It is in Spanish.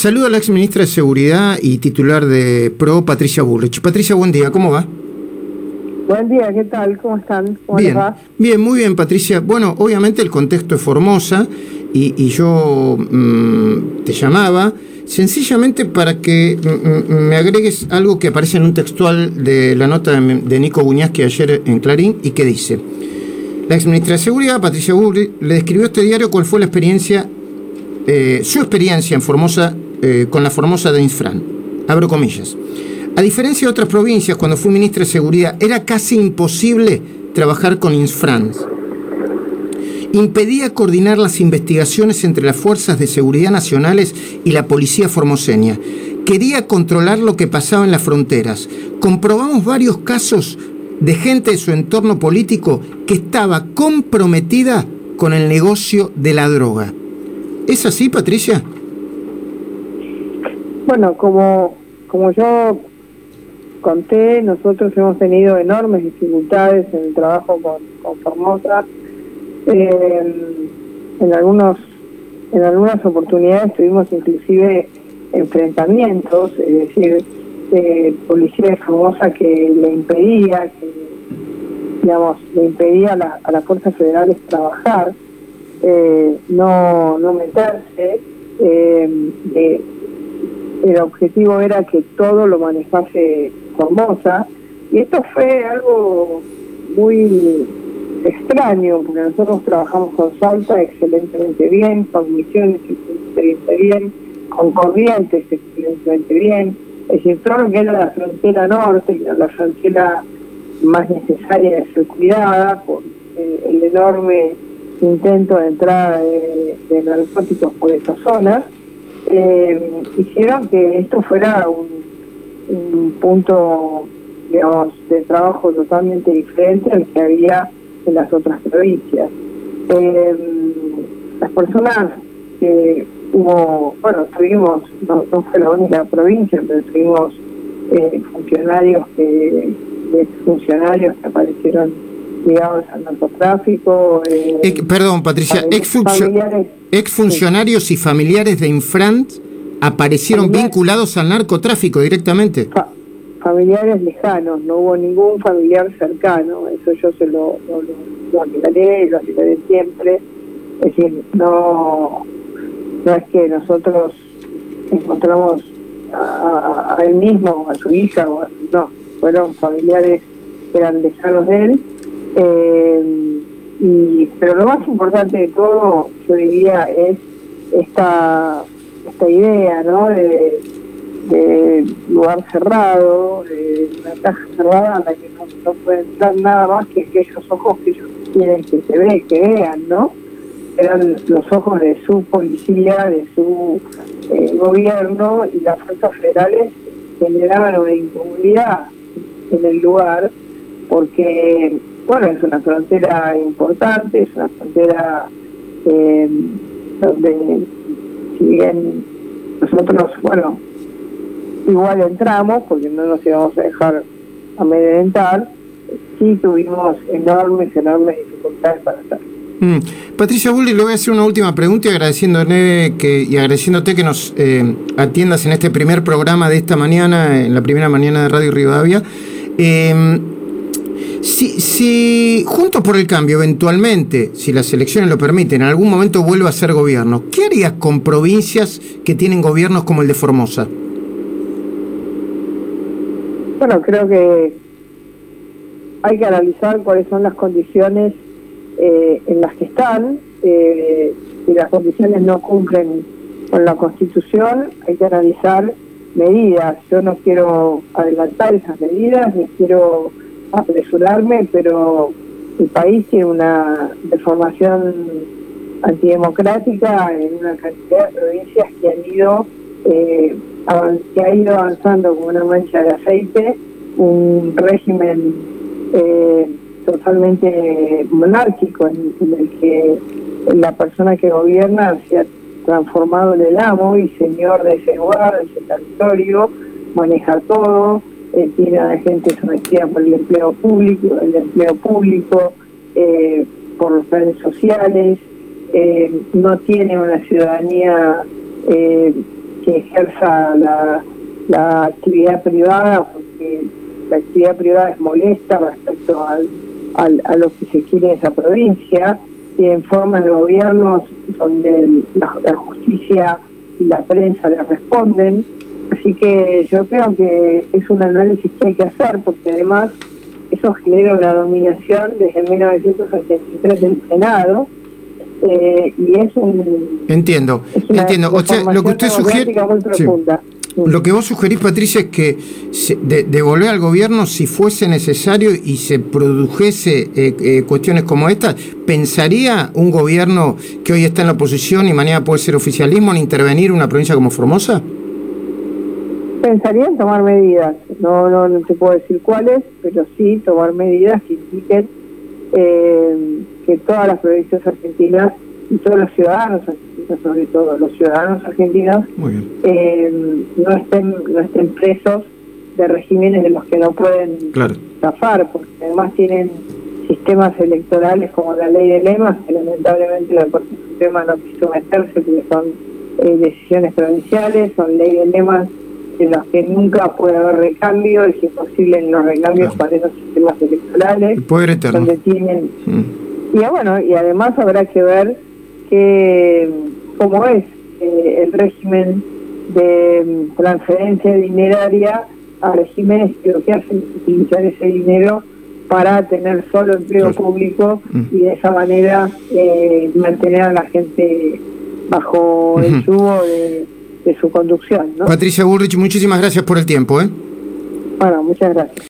Saludo a la ex ministra de Seguridad y titular de PRO, Patricia Bullrich. Patricia, buen día, ¿cómo va? Buen día, ¿qué tal? ¿Cómo están? ¿Cómo bien, bien, muy bien, Patricia. Bueno, obviamente el contexto es Formosa y, yo mm, te llamaba sencillamente para que mm, mm, me agregues algo que aparece en un textual de la nota de, Nico que ayer en Clarín y que dice, la ex ministra de Seguridad, Patricia Bullrich, le describió a este diario cuál fue la experiencia, eh, su experiencia en Formosa eh, con la Formosa de Infran. Abro comillas. A diferencia de otras provincias, cuando fui ministra de Seguridad, era casi imposible trabajar con Infran. Impedía coordinar las investigaciones entre las fuerzas de seguridad nacionales y la policía formoseña. Quería controlar lo que pasaba en las fronteras. Comprobamos varios casos de gente de su entorno político que estaba comprometida con el negocio de la droga. ¿Es así, Patricia? Bueno, como, como yo conté, nosotros hemos tenido enormes dificultades en el trabajo con, con Formosa. Eh, en algunos en algunas oportunidades tuvimos inclusive enfrentamientos, es decir, eh, policía de Formosa que le impedía, que digamos, le impedía a, la, a las fuerzas federales trabajar, eh, no, no meterse, eh, el objetivo era que todo lo manejase Formosa, y esto fue algo muy extraño, porque nosotros trabajamos con Salta excelentemente bien, con Misiones excelentemente bien, con Corrientes excelentemente bien, es decir, todo lo que era la frontera norte, la frontera más necesaria de ser cuidada por eh, el enorme intento de entrada de, de narcóticos por esa zona, eh, hicieron que esto fuera un, punto, de trabajo totalmente diferente al que había en las otras provincias. Eh, las personas que hubo, bueno, tuvimos, no, fue la única provincia, pero tuvimos eh, funcionarios que, funcionarios que aparecieron ligados al narcotráfico. Eh, perdón, Patricia, ex, funcionarios y familiares de Infrant aparecieron vinculados al narcotráfico directamente. familiares lejanos, no hubo ningún familiar cercano, eso yo se lo, lo, lo, aclaré, lo aclaré siempre. Es decir, no, no es que nosotros encontramos a, a él mismo, a su hija, o no, fueron familiares que eran lejanos de él eh, y, pero lo más importante de todo, yo diría, es esta, esta idea ¿no? de, lugar cerrado, de una caja cerrada en la que no, no puede entrar nada más que aquellos ojos que ellos quieren que se ve, que vean, ¿no? Eran los ojos de su policía, de su eh, gobierno y las fuerzas federales generaban una incomodidad en el lugar porque bueno, es una frontera importante, es una frontera eh, donde si bien nosotros, bueno, igual entramos, porque no nos íbamos a dejar amedrentar, sí tuvimos enormes, enormes dificultades para estar. Mm. Patricia Bulli, le voy a hacer una última pregunta y agradeciéndole que, y agradeciéndote que nos eh, atiendas en este primer programa de esta mañana, en la primera mañana de Radio Rivadavia. Eh, si, si Juntos por el Cambio, eventualmente, si las elecciones lo permiten, en algún momento vuelva a ser gobierno, ¿qué harías con provincias que tienen gobiernos como el de Formosa? Bueno, creo que hay que analizar cuáles son las condiciones eh, en las que están. Eh, si las condiciones no cumplen con la Constitución, hay que analizar medidas. Yo no quiero adelantar esas medidas, ni quiero apresurarme, pero el país tiene una deformación antidemocrática en una cantidad de provincias que han ido eh, que ha ido avanzando como una mancha de aceite, un régimen eh, totalmente monárquico en, el que la persona que gobierna se ha transformado en el amo y señor de ese lugar, de ese territorio, maneja todo, eh, tiene a la gente sometida por el empleo público, el empleo público, eh, por los planes sociales, eh, no tiene una ciudadanía que se ejerza la, la actividad privada, porque la actividad privada es molesta respecto al, a lo que se quiere en esa provincia, y en forma de gobiernos donde la, justicia y la prensa le responden. Así que yo creo que es un análisis que hay que hacer, porque además eso genera una dominación desde 1983 del Senado. Eh, y es un. Entiendo, entiendo. O sea, lo que usted sugiere. Lo que vos sugerís, Patricia, es que devolver al gobierno, si fuese necesario y se produjese eh, eh, cuestiones como estas, ¿pensaría un gobierno que hoy está en la oposición y mañana puede ser oficialismo en intervenir una provincia como Formosa? Pensaría en tomar medidas. No, no, no te puedo decir cuáles, pero sí tomar medidas que impliquen eh, que todas las provincias argentinas y todos los ciudadanos argentinos, sobre todo los ciudadanos argentinos, eh, no estén no estén presos de regímenes de los que no pueden zafar, porque además tienen sistemas electorales como la ley de lemas, que lamentablemente la Corte Suprema no quiso meterse porque son eh, decisiones provinciales, son ley de lemas en los que nunca puede haber recambio, es imposible en los recambios para esos sistemas electorales, donde tienen... Mm. Y bueno, y además habrá que ver que cómo es eh, el régimen de mm, transferencia dineraria a regímenes que lo que hacen es utilizar ese dinero para tener solo empleo público mm. y de esa manera eh, mantener a la gente bajo el yugo de, su conducción. Patricia Bullrich, muchísimas gracias por el tiempo. ¿eh? Bueno, muchas gracias.